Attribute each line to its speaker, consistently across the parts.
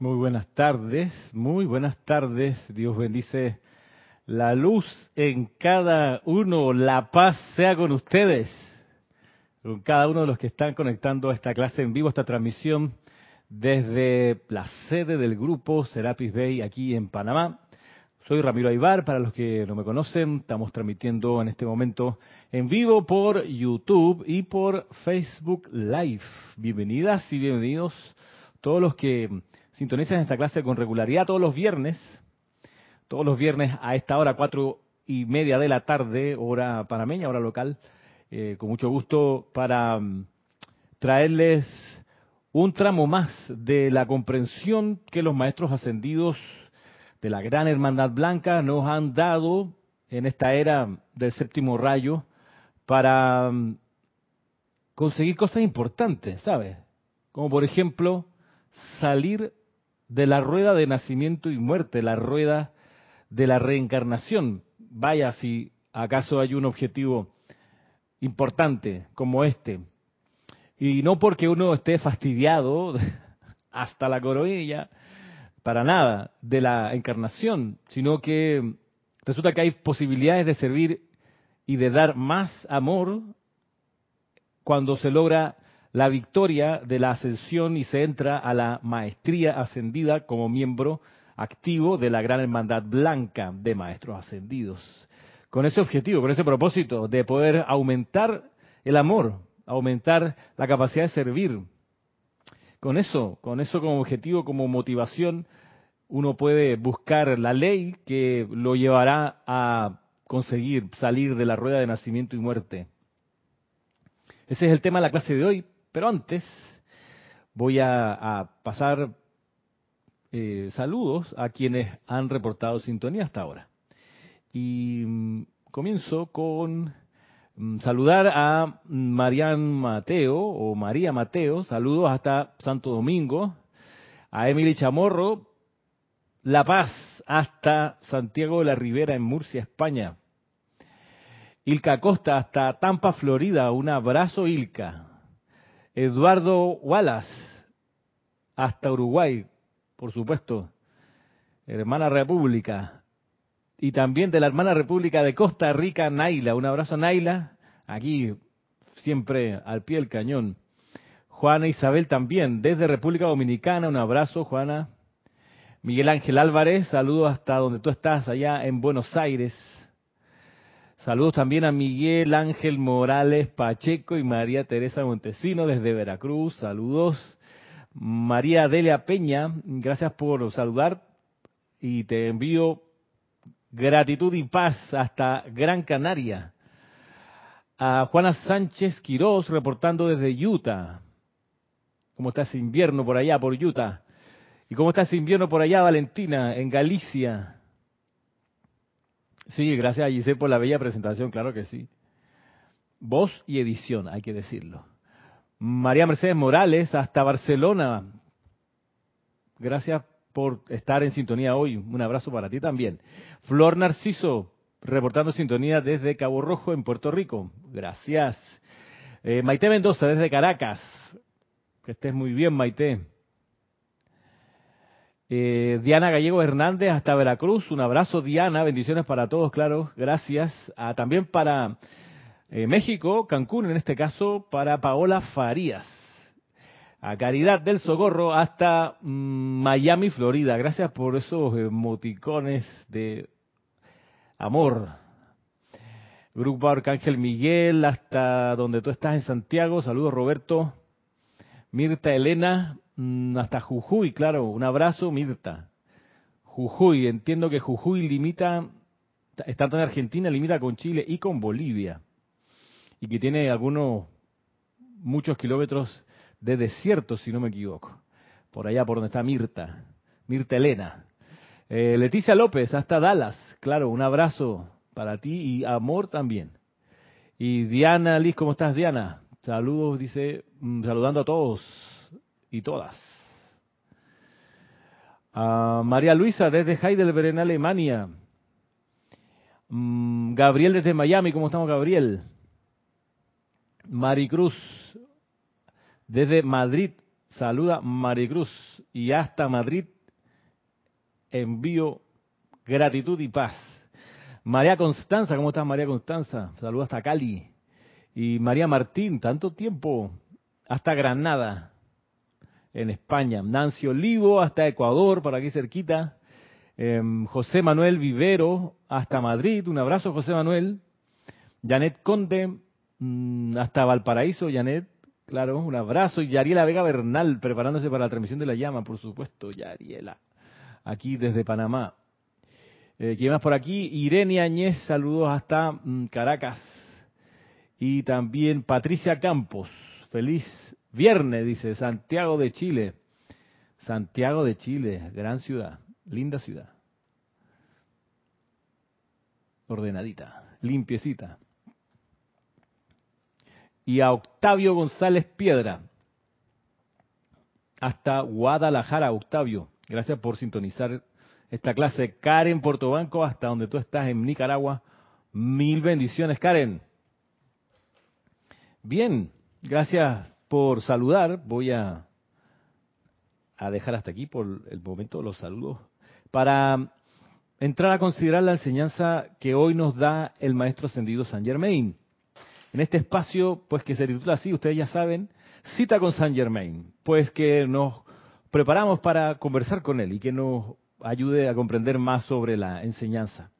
Speaker 1: Muy buenas tardes, muy buenas tardes. Dios bendice la luz en cada uno. La paz sea con ustedes, con cada uno de los que están conectando a esta clase en vivo, esta transmisión desde la sede del grupo Serapis Bay aquí en Panamá. Soy Ramiro Aybar, para los que no me conocen, estamos transmitiendo en este momento en vivo por YouTube y por Facebook Live. Bienvenidas y bienvenidos todos los que sintonizan esta clase con regularidad todos los viernes, todos los viernes a esta hora, cuatro y media de la tarde, hora panameña, hora local, eh, con mucho gusto para mm, traerles un tramo más de la comprensión que los maestros ascendidos de la Gran Hermandad Blanca nos han dado en esta era del séptimo rayo para mm, conseguir cosas importantes, ¿sabes? Como por ejemplo salir de la rueda de nacimiento y muerte, la rueda de la reencarnación. Vaya si acaso hay un objetivo importante como este. Y no porque uno esté fastidiado hasta la coronilla, para nada, de la encarnación, sino que resulta que hay posibilidades de servir y de dar más amor cuando se logra la victoria de la ascensión y se entra a la maestría ascendida como miembro activo de la Gran Hermandad Blanca de Maestros Ascendidos. Con ese objetivo, con ese propósito de poder aumentar el amor, aumentar la capacidad de servir. Con eso, con eso como objetivo, como motivación, uno puede buscar la ley que lo llevará a conseguir salir de la rueda de nacimiento y muerte. Ese es el tema de la clase de hoy, pero antes voy a, pasar eh, saludos a quienes han reportado sintonía hasta ahora. Y mm, comienzo con mm, saludar a Marian Mateo o María Mateo, saludos hasta Santo Domingo, a Emily Chamorro, La Paz hasta Santiago de la Ribera en Murcia, España. Ilka Costa hasta Tampa, Florida, un abrazo Ilka. Eduardo Wallace, hasta Uruguay, por supuesto, hermana república, y también de la hermana república de Costa Rica, Naila. Un abrazo, Naila, aquí siempre al pie del cañón. Juana Isabel también, desde República Dominicana, un abrazo, Juana. Miguel Ángel Álvarez, saludos hasta donde tú estás, allá en Buenos Aires. Saludos también a Miguel Ángel Morales Pacheco y María Teresa Montesino desde Veracruz. Saludos. María Delia Peña, gracias por saludar y te envío gratitud y paz hasta Gran Canaria. A Juana Sánchez Quirós reportando desde Utah. ¿Cómo está ese invierno por allá, por Utah? ¿Y cómo está ese invierno por allá, Valentina, en Galicia? Sí, gracias a Giselle por la bella presentación, claro que sí. Voz y edición, hay que decirlo. María Mercedes Morales, hasta Barcelona. Gracias por estar en sintonía hoy. Un abrazo para ti también. Flor Narciso, reportando sintonía desde Cabo Rojo, en Puerto Rico. Gracias. Eh, Maite Mendoza, desde Caracas. Que estés muy bien, Maite. Eh, Diana Gallego Hernández hasta Veracruz, un abrazo Diana, bendiciones para todos, claro, gracias. Ah, también para eh, México, Cancún en este caso, para Paola Farías. A Caridad del Socorro hasta mm, Miami, Florida. Gracias por esos emoticones de amor. Grupo Arcángel Miguel hasta donde tú estás en Santiago. Saludos Roberto. Mirta Elena, hasta Jujuy, claro, un abrazo, Mirta. Jujuy, entiendo que Jujuy limita, estando en Argentina, limita con Chile y con Bolivia. Y que tiene algunos, muchos kilómetros de desierto, si no me equivoco. Por allá, por donde está Mirta. Mirta Elena. Eh, Leticia López, hasta Dallas. Claro, un abrazo para ti y amor también. Y Diana Liz, ¿cómo estás, Diana? Saludos, dice, mm, saludando a todos y todas. María Luisa desde Heidelberg en Alemania. Mm, Gabriel desde Miami, ¿cómo estamos Gabriel? Maricruz desde Madrid, Saluda Maricruz y hasta Madrid envío gratitud y paz. María Constanza, ¿cómo estás María Constanza? Saluda hasta Cali. Y María Martín, tanto tiempo, hasta Granada, en España. Nancy Olivo, hasta Ecuador, por aquí cerquita. Em, José Manuel Vivero, hasta Madrid. Un abrazo, José Manuel. Janet Conde, mm, hasta Valparaíso, Janet. Claro, un abrazo. Y Yariela Vega Bernal, preparándose para la transmisión de la llama, por supuesto, Yariela. Aquí desde Panamá. Eh, ¿Quién más por aquí? Irene Añez, saludos hasta mm, Caracas. Y también Patricia Campos, feliz viernes, dice, Santiago de Chile. Santiago de Chile, gran ciudad, linda ciudad. Ordenadita, limpiecita. Y a Octavio González Piedra, hasta Guadalajara, Octavio. Gracias por sintonizar esta clase. Karen Portobanco, hasta donde tú estás en Nicaragua. Mil bendiciones, Karen. Bien, gracias por saludar. Voy a, a dejar hasta aquí por el momento los saludos para entrar a considerar la enseñanza que hoy nos da el maestro ascendido San Germain. En este espacio, pues que se titula así, ustedes ya saben, cita con San Germain, pues que nos preparamos para conversar con él y que nos ayude a comprender más sobre la enseñanza,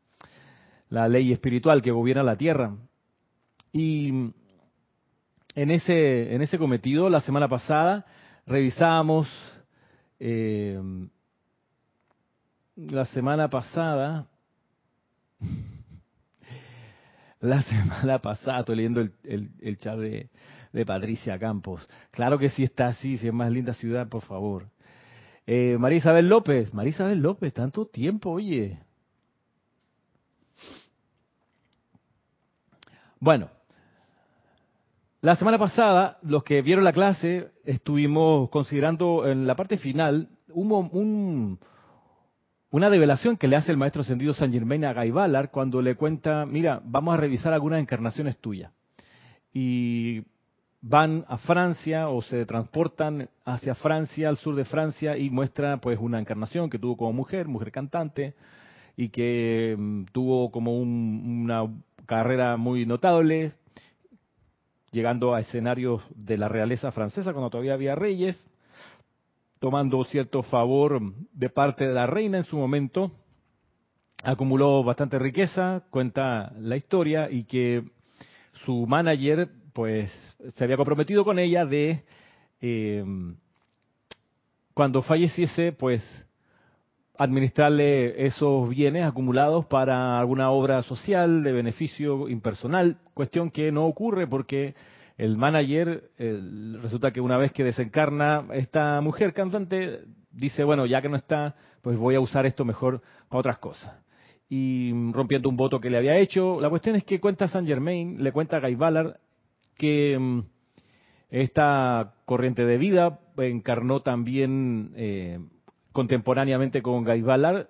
Speaker 1: la ley espiritual que gobierna la tierra. Y en ese, en ese cometido, la semana pasada, revisábamos, eh, la semana pasada, la semana pasada, estoy leyendo el, el, el chat de, de Patricia Campos. Claro que sí está así, si es más linda ciudad, por favor. Eh, María Isabel López, María Isabel López, tanto tiempo, oye. Bueno, la semana pasada, los que vieron la clase, estuvimos considerando en la parte final un, una develación que le hace el maestro ascendido San Germain a Guy Ballard cuando le cuenta, mira, vamos a revisar algunas encarnaciones tuyas. Y van a Francia o se transportan hacia Francia, al sur de Francia, y muestra pues una encarnación que tuvo como mujer, mujer cantante, y que mm, tuvo como una carrera muy notable, llegando a escenarios de la realeza francesa cuando todavía había reyes, tomando cierto favor de parte de la reina en su momento, acumuló bastante riqueza, cuenta la historia, y que su manager pues se había comprometido con ella de eh, cuando falleciese, pues administrarle esos bienes acumulados para alguna obra social de beneficio impersonal, cuestión que no ocurre porque el manager resulta que una vez que desencarna esta mujer cantante dice, bueno, ya que no está, pues voy a usar esto mejor para otras cosas. Y rompiendo un voto que le había hecho, la cuestión es que cuenta Saint Germain, le cuenta a Guy Ballard que mm, esta corriente de vida encarnó también eh, contemporáneamente con Guy Ballard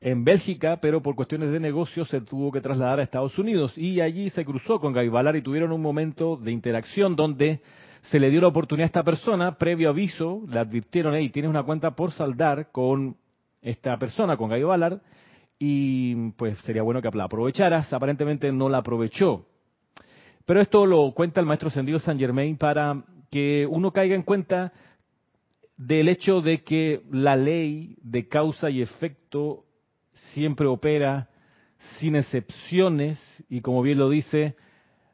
Speaker 1: en Bélgica, pero por cuestiones de negocio se tuvo que trasladar a Estados Unidos y allí se cruzó con Guy Ballard y tuvieron un momento de interacción donde se le dio la oportunidad a esta persona, previo aviso, le advirtieron, hey, tienes una cuenta por saldar con esta persona, con Guy Ballard, y pues sería bueno que la aprovecharas. Aparentemente no la aprovechó. Pero esto lo cuenta el maestro Sendido San Germain para que uno caiga en cuenta del hecho de que la ley de causa y efecto siempre opera sin excepciones y como bien lo dice,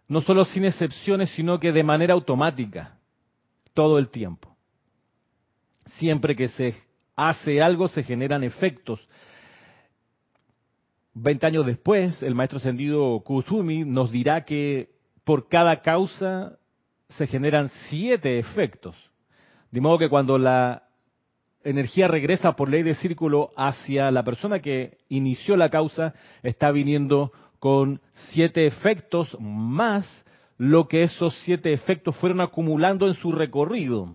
Speaker 1: no solo sin excepciones, sino que de manera automática, todo el tiempo. Siempre que se hace algo se generan efectos. Veinte años después, el maestro ascendido Kusumi nos dirá que por cada causa se generan siete efectos. De modo que cuando la energía regresa por ley de círculo hacia la persona que inició la causa, está viniendo con siete efectos más lo que esos siete efectos fueron acumulando en su recorrido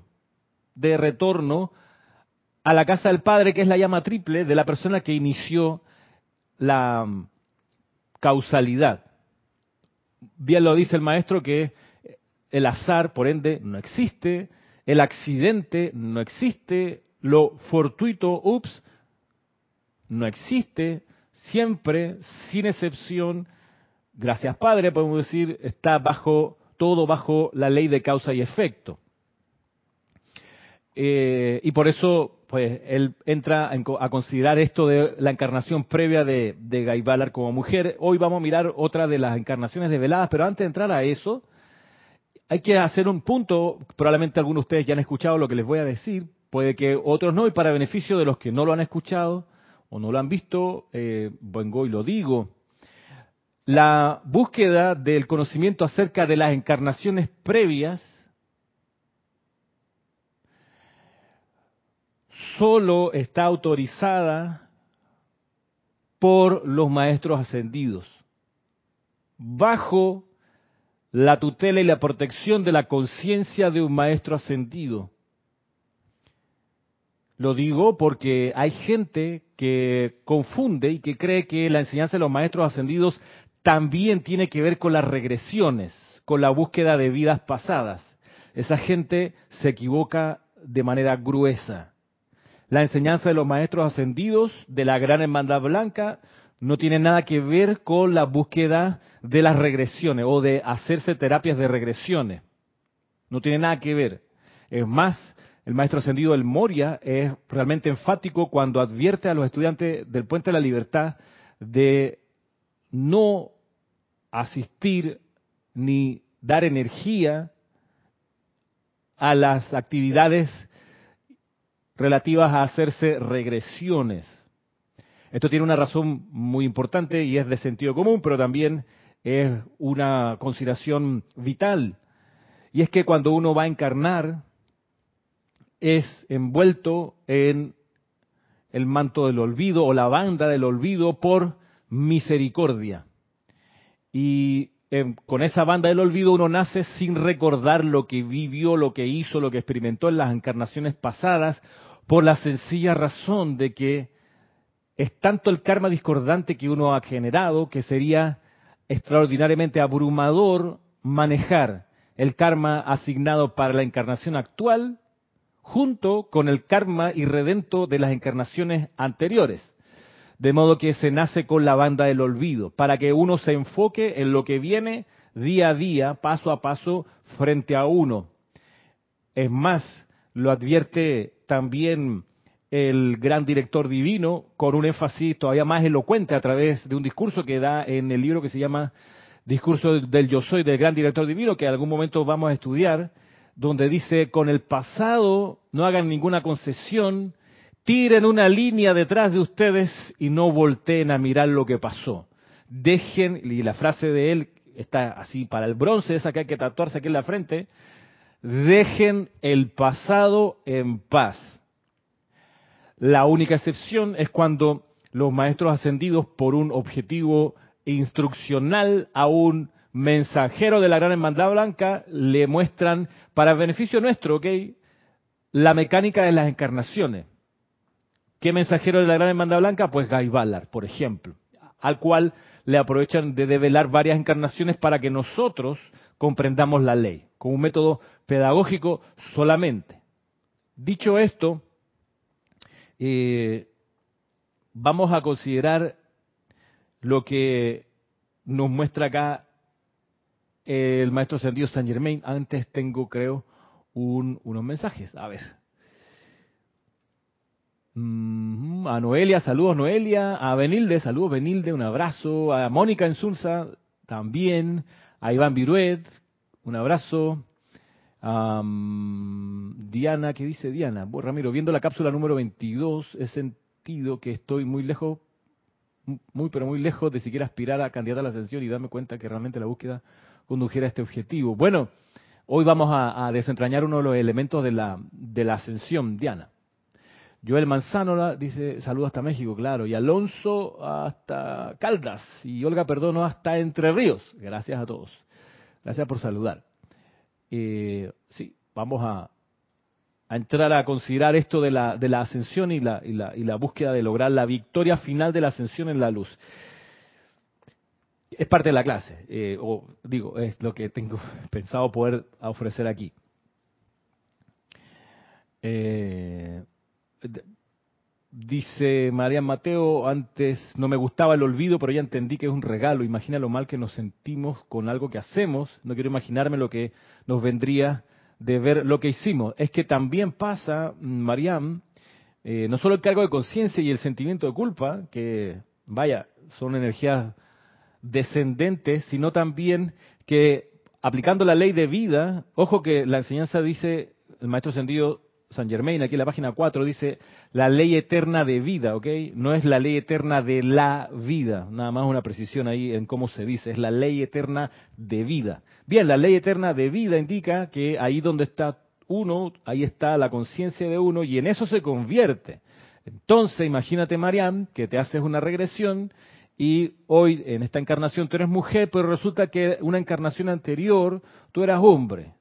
Speaker 1: de retorno a la casa del Padre, que es la llama triple de la persona que inició la causalidad. Bien lo dice el maestro que el azar, por ende, no existe, el accidente no existe, lo fortuito, ups, no existe, siempre, sin excepción, gracias Padre, podemos decir, está bajo todo bajo la ley de causa y efecto. Eh, y por eso, pues, él entra a considerar esto de la encarnación previa de, de como mujer. Hoy vamos a mirar otra de las encarnaciones develadas, pero antes de entrar a eso, hay que hacer un punto, probablemente algunos de ustedes ya han escuchado lo que les voy a decir, puede que otros no, y para beneficio de los que no lo han escuchado o no lo han visto, eh, vengo y lo digo. La búsqueda del conocimiento acerca de las encarnaciones previas solo está autorizada por los maestros ascendidos, bajo la tutela y la protección de la conciencia de un maestro ascendido. Lo digo porque hay gente que confunde y que cree que la enseñanza de los maestros ascendidos también tiene que ver con las regresiones, con la búsqueda de vidas pasadas. Esa gente se equivoca de manera gruesa. La enseñanza de los maestros ascendidos de la Gran Hermandad Blanca no tiene nada que ver con la búsqueda de las regresiones o de hacerse terapias de regresiones. No tiene nada que ver. Es más, el maestro ascendido del Moria es realmente enfático cuando advierte a los estudiantes del Puente de la Libertad de no asistir ni dar energía a las actividades relativas a hacerse regresiones esto tiene una razón muy importante y es de sentido común, pero también es una consideración vital. Y es que cuando uno va a encarnar, es envuelto en el manto del olvido o la banda del olvido por misericordia. Y con esa banda del olvido uno nace sin recordar lo que vivió, lo que hizo, lo que experimentó en las encarnaciones pasadas, por la sencilla razón de que es tanto el karma discordante que uno ha generado que sería extraordinariamente abrumador manejar el karma asignado para la encarnación actual junto con el karma irredento de las encarnaciones anteriores. De modo que se nace con la banda del olvido, para que uno se enfoque en lo que viene día a día, paso a paso, frente a uno. Es más, lo advierte también el gran director divino, con un énfasis todavía más elocuente a través de un discurso que da en el libro que se llama Discurso del Yo Soy del gran director divino, que en algún momento vamos a estudiar, donde dice, con el pasado no hagan ninguna concesión, tiren una línea detrás de ustedes y no volteen a mirar lo que pasó. Dejen, y la frase de él está así para el bronce, esa que hay que tatuarse aquí en la frente, dejen el pasado en paz la única excepción es cuando los maestros ascendidos por un objetivo instruccional a un mensajero de la Gran Hermandad Blanca le muestran, para beneficio nuestro, ¿ok? La mecánica de las encarnaciones. ¿Qué mensajero de la Gran Hermandad Blanca? Pues Guy Ballard, por ejemplo, al cual le aprovechan de develar varias encarnaciones para que nosotros comprendamos la ley, con un método pedagógico solamente. Dicho esto, eh, vamos a considerar lo que nos muestra acá el maestro ascendido San Germain. Antes tengo, creo, unos mensajes. A ver. Mm, a Noelia, saludos Noelia. A Benilde, saludos Benilde, un abrazo. A Mónica Ensulza, también. A Iván Viruet, un abrazo. Diana, ¿qué dice Diana? Bueno, Ramiro, viendo la cápsula número 22, he sentido que estoy muy lejos, muy pero muy lejos de siquiera aspirar a candidatar a la ascensión y darme cuenta que realmente la búsqueda condujera a este objetivo. Bueno, hoy vamos a, desentrañar uno de los elementos de la, de la ascensión, Diana. Joel Manzano dice, saludos hasta México, claro, y Alonso hasta Caldas, y Olga Perdono hasta Entre Ríos. Gracias a todos. Gracias por saludar eh, sí, vamos a, entrar a considerar esto de la, de la ascensión y la, y, la, y la búsqueda de lograr la victoria final de la ascensión en la luz. Es parte de la clase, eh, o digo, es lo que tengo pensado poder ofrecer aquí. Eh, Dice María Mateo, antes no me gustaba el olvido, pero ya entendí que es un regalo. Imagina lo mal que nos sentimos con algo que hacemos. No quiero imaginarme lo que nos vendría de ver lo que hicimos. Es que también pasa, Mariam, eh, no solo el cargo de conciencia y el sentimiento de culpa, que vaya, son energías descendentes, sino también que aplicando la ley de vida, ojo que la enseñanza dice, el maestro sentido San Germain, aquí en la página 4, dice la ley eterna de vida, ¿ok? No es la ley eterna de la vida, nada más una precisión ahí en cómo se dice, es la ley eterna de vida. Bien, la ley eterna de vida indica que ahí donde está uno, ahí está la conciencia de uno y en eso se convierte. Entonces, imagínate, Mariam, que te haces una regresión y hoy en esta encarnación tú eres mujer, pero resulta que una encarnación anterior tú eras hombre.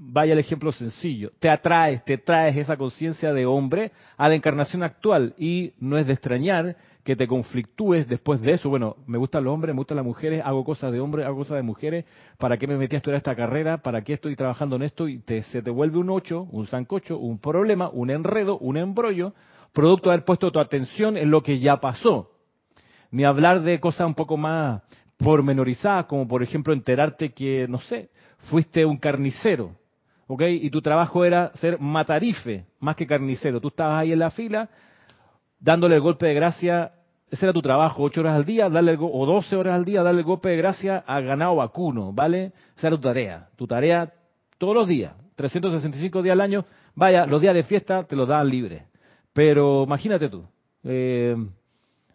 Speaker 1: Vaya el ejemplo sencillo. Te atraes, te traes esa conciencia de hombre a la encarnación actual y no es de extrañar que te conflictúes después de eso. Bueno, me gustan los hombres, me gustan las mujeres, hago cosas de hombres, hago cosas de mujeres. ¿Para qué me metí a estudiar esta carrera? ¿Para qué estoy trabajando en esto? Y te, se te vuelve un ocho, un zancocho, un problema, un enredo, un embrollo, producto de haber puesto tu atención en lo que ya pasó ni hablar de cosas un poco más pormenorizadas, como por ejemplo enterarte que, no sé, fuiste un carnicero, ¿ok? Y tu trabajo era ser matarife, más que carnicero. Tú estabas ahí en la fila, dándole el golpe de gracia, ese era tu trabajo, ocho horas al día, darle o doce horas al día, darle el golpe de gracia a ganado vacuno, ¿vale? Esa era tu tarea, tu tarea todos los días, 365 días al año, vaya, los días de fiesta te los daban libre. Pero imagínate tú, eh,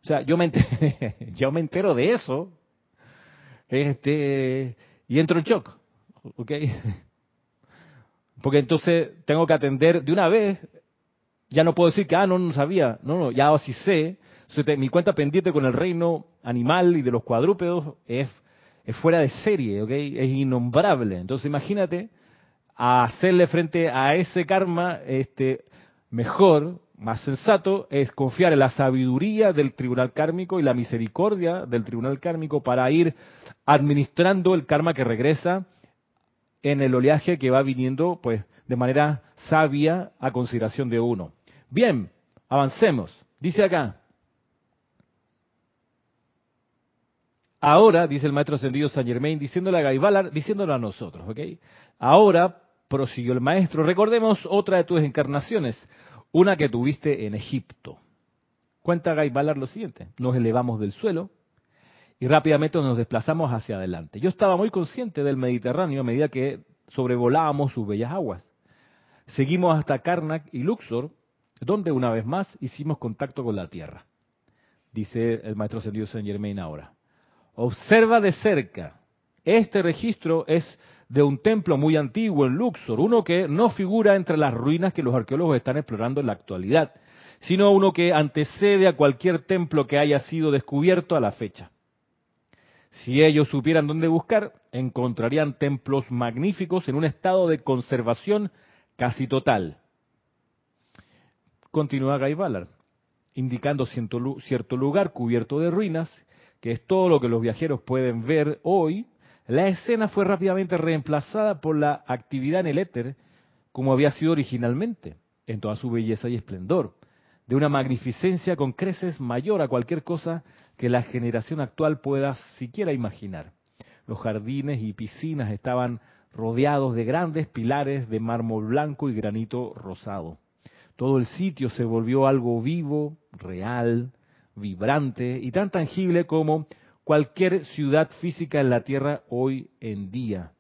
Speaker 1: o sea, yo me, yo me entero de eso este, y entro en shock. ¿Ok? Porque entonces tengo que atender de una vez. Ya no puedo decir que, ah, no, no sabía. No, no, ya sí sé. mi cuenta pendiente con el reino animal y de los cuadrúpedos es, es fuera de serie, ¿ok? Es innombrable. Entonces imagínate hacerle frente a ese karma este, mejor más sensato es confiar en la sabiduría del tribunal kármico y la misericordia del tribunal kármico para ir administrando el karma que regresa en el oleaje que va viniendo pues de manera sabia a consideración de uno. Bien, avancemos. Dice acá. Ahora, dice el maestro ascendido San Germain, diciéndole a Gaibalar, diciéndolo a nosotros, ¿ok? Ahora, prosiguió el maestro, recordemos otra de tus encarnaciones, una que tuviste en Egipto. Cuenta Guy Ballard lo siguiente, nos elevamos del suelo y rápidamente nos desplazamos hacia adelante. Yo estaba muy consciente del Mediterráneo a medida que sobrevolábamos sus bellas aguas. Seguimos hasta Karnak y Luxor, donde una vez más hicimos contacto con la Tierra. Dice el maestro ascendido Saint Germain ahora. Observa de cerca. Este registro es de un templo muy antiguo en Luxor, uno que no figura entre las ruinas que los arqueólogos están explorando en la actualidad, sino uno que antecede a cualquier templo que haya sido descubierto a la fecha. Si ellos supieran dónde buscar, encontrarían templos magníficos en un estado de conservación casi total. Continúa Guy Ballard, indicando cierto lugar cubierto de ruinas, que es todo lo que los viajeros pueden ver hoy la escena fue rápidamente reemplazada por la actividad en el éter como había sido originalmente, en toda su belleza y esplendor, de una magnificencia con creces mayor a cualquier cosa que la generación actual pueda siquiera imaginar. Los jardines y piscinas estaban rodeados de grandes pilares de mármol blanco y granito rosado. Todo el sitio se volvió algo vivo, real, vibrante y tan tangible como cualquier ciudad física en la Tierra hoy en día.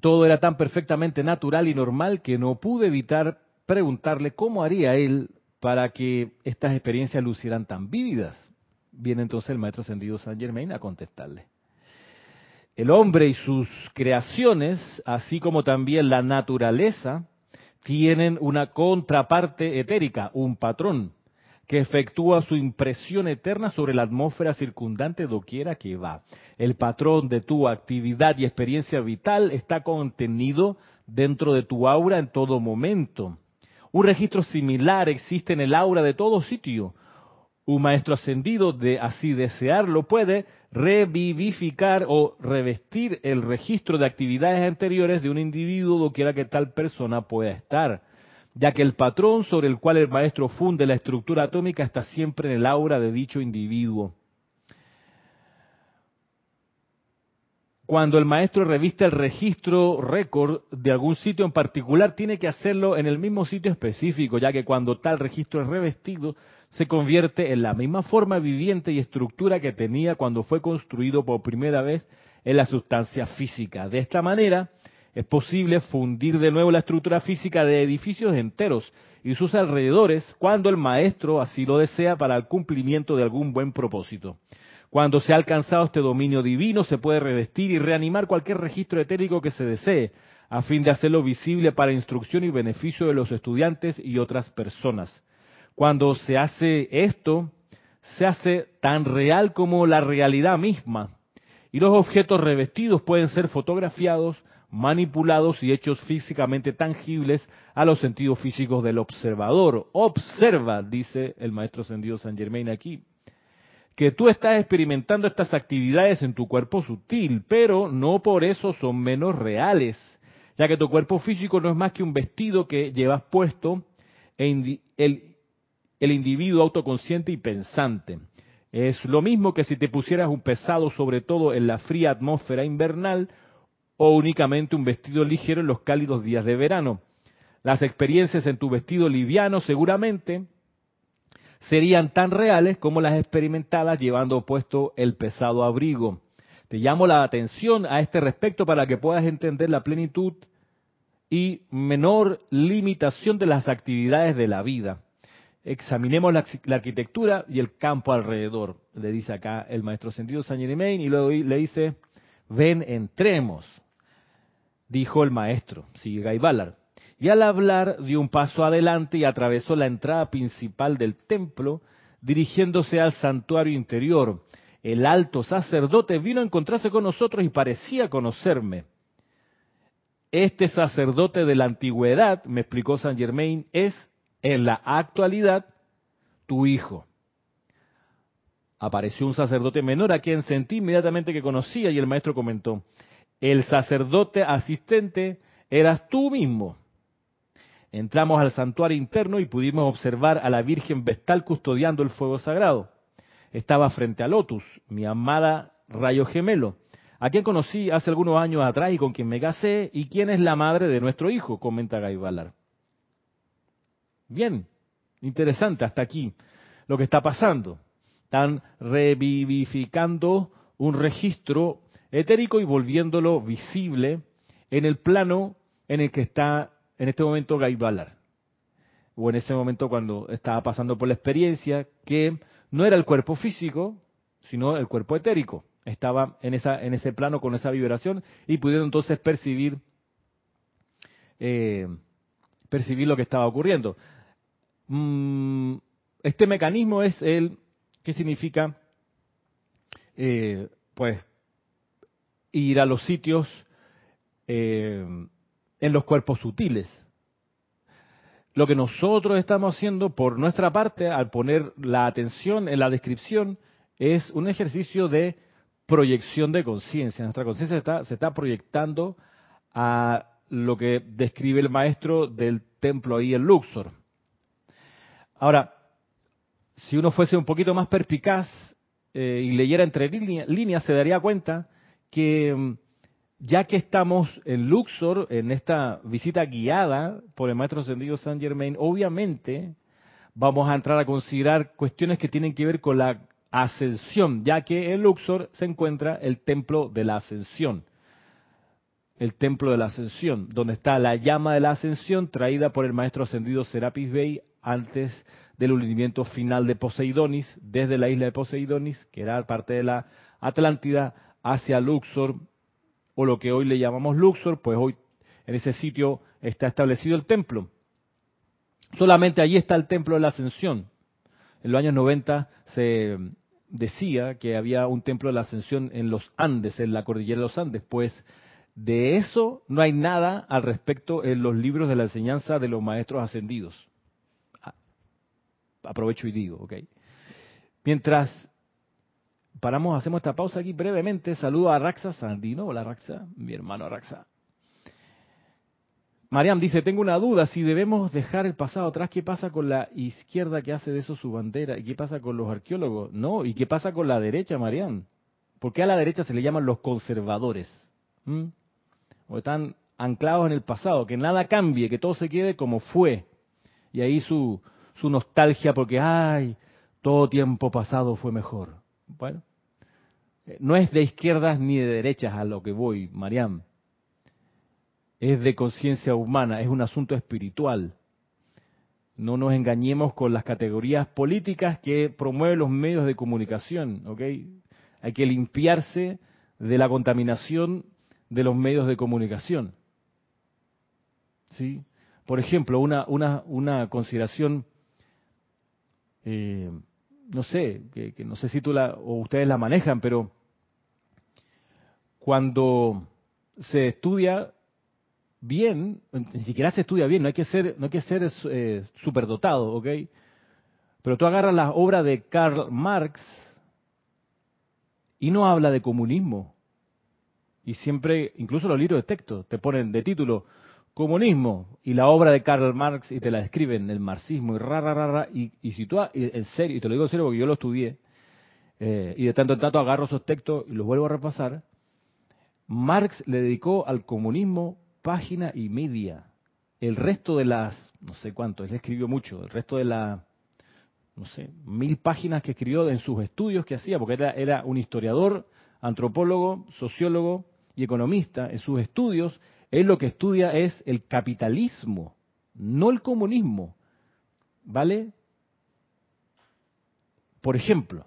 Speaker 1: Todo era tan perfectamente natural y normal que no pude evitar preguntarle cómo haría él para que estas experiencias lucieran tan vívidas. Viene entonces el maestro ascendido San Germain a contestarle. El hombre y sus creaciones, así como también la naturaleza, tienen una contraparte etérica, un patrón que efectúa su impresión eterna sobre la atmósfera circundante doquiera que va. El patrón de tu actividad y experiencia vital está contenido dentro de tu aura en todo momento. Un registro similar existe en el aura de todo sitio. Un maestro ascendido, de así desearlo, puede revivificar o revestir el registro de actividades anteriores de un individuo doquiera que tal persona pueda estar, ya que el patrón sobre el cual el maestro funde la estructura atómica está siempre en el aura de dicho individuo. Cuando el maestro reviste el registro récord de algún sitio en particular, tiene que hacerlo en el mismo sitio específico, ya que cuando tal registro es revestido, se convierte en la misma forma viviente y estructura que tenía cuando fue construido por primera vez en la sustancia física. De esta manera, es posible fundir de nuevo la estructura física de edificios enteros y sus alrededores cuando el maestro así lo desea para el cumplimiento de algún buen propósito. Cuando se ha alcanzado este dominio divino, se puede revestir y reanimar cualquier registro etérico que se desee, a fin de hacerlo visible para instrucción y beneficio de los estudiantes y otras personas. Cuando se hace esto, se hace tan real como la realidad misma. Y los objetos revestidos pueden ser fotografiados, manipulados y hechos físicamente tangibles a los sentidos físicos del observador. Observa, dice el maestro ascendido San Germain aquí que tú estás experimentando estas actividades en tu cuerpo sutil, pero no por eso son menos reales, ya que tu cuerpo físico no es más que un vestido que llevas puesto el, el individuo autoconsciente y pensante. Es lo mismo que si te pusieras un pesado sobre todo en la fría atmósfera invernal o únicamente un vestido ligero en los cálidos días de verano. Las experiencias en tu vestido liviano seguramente serían tan reales como las experimentadas llevando puesto el pesado abrigo. Te llamo la atención a este respecto para que puedas entender la plenitud y menor limitación de las actividades de la vida. Examinemos la, arquitectura y el campo alrededor, le dice acá el maestro sentido Saint Germain, y luego le dice, ven, entremos, dijo el maestro, sigue Guy y al hablar dio un paso adelante y atravesó la entrada principal del templo, dirigiéndose al santuario interior. El alto sacerdote vino a encontrarse con nosotros y parecía conocerme. Este sacerdote de la antigüedad, me explicó San Germain, es en la actualidad tu hijo. Apareció un sacerdote menor a quien sentí inmediatamente que conocía y el maestro comentó, el sacerdote asistente eras tú mismo. Entramos al santuario interno y pudimos observar a la Virgen Vestal custodiando el fuego sagrado. Estaba frente a Lotus, mi amada rayo gemelo, a quien conocí hace algunos años atrás y con quien me casé, y quien es la madre de nuestro hijo, comenta Gaibalar. Bien, interesante hasta aquí lo que está pasando. Están revivificando un registro etérico y volviéndolo visible en el plano en el que está en este momento Guy o en ese momento cuando estaba pasando por la experiencia, que no era el cuerpo físico, sino el cuerpo etérico. Estaba en, esa, en ese plano con esa vibración y pudieron entonces percibir, eh, percibir lo que estaba ocurriendo. Mm, este mecanismo es el que significa, eh, pues, ir a los sitios eh, en los cuerpos sutiles. Lo que nosotros estamos haciendo por nuestra parte al poner la atención en la descripción es un ejercicio de proyección de conciencia. Nuestra conciencia se está proyectando a lo que describe el maestro del templo ahí en Luxor. Ahora, si uno fuese un poquito más perspicaz eh, y leyera entre líneas, se daría cuenta que mm, ya que estamos en Luxor, en esta visita guiada por el maestro ascendido Saint Germain, obviamente vamos a entrar a considerar cuestiones que tienen que ver con la ascensión, ya que en Luxor se encuentra el templo de la ascensión. El templo de la ascensión, donde está la llama de la ascensión traída por el maestro ascendido Serapis Bey antes del hundimiento final de Poseidonis, desde la isla de Poseidonis, que era parte de la Atlántida, hacia Luxor, o lo que hoy le llamamos Luxor, pues hoy en ese sitio está establecido el templo. Solamente allí está el templo de la ascensión. En los años 90 se decía que había un templo de la ascensión en los Andes, en la cordillera de los Andes, pues de eso no hay nada al respecto en los libros de la enseñanza de los maestros ascendidos. Aprovecho y digo, ¿ok? Mientras paramos, hacemos esta pausa aquí brevemente, saludo a Raxa Sandino. Hola Raxa, mi hermano Raxa. Mariam dice, tengo una duda, si debemos dejar el pasado atrás, ¿qué pasa con la izquierda que hace de eso su bandera? ¿Y qué pasa con los arqueólogos? No, ¿y qué pasa con la derecha, Mariam? ¿Por qué a la derecha se le llaman los conservadores? ¿Mm? O están anclados en el pasado, que nada cambie, que todo se quede como fue. Y ahí su, su nostalgia porque, ay, todo tiempo pasado fue mejor. Bueno, no es de izquierdas ni de derechas a lo que voy, Mariam es de conciencia humana, es un asunto espiritual. No nos engañemos con las categorías políticas que promueven los medios de comunicación, ¿ok? Hay que limpiarse de la contaminación de los medios de comunicación. ¿Sí? Por ejemplo, una, una, una consideración, eh, no sé, que, que, no sé si tú la, o ustedes la manejan, pero cuando se estudia bien, ni siquiera se estudia bien, no hay que ser, no hay que ser eh, superdotado, ¿ok? Pero tú agarras las obras de Karl Marx y no habla de comunismo. Y siempre, incluso los libros de texto, te ponen de título comunismo y la obra de Karl Marx y te la describen, el marxismo y rara, rara, y, y si tú, en serio, y te lo digo en serio porque yo lo estudié, eh, y de tanto en tanto agarro esos textos y los vuelvo a repasar, Marx le dedicó al comunismo página y media. El resto de las, no sé cuánto, él escribió mucho, el resto de las, no sé, mil páginas que escribió en sus estudios que hacía, porque era, era un historiador, antropólogo, sociólogo y economista. En sus estudios, él lo que estudia es el capitalismo, no el comunismo. ¿Vale? Por ejemplo,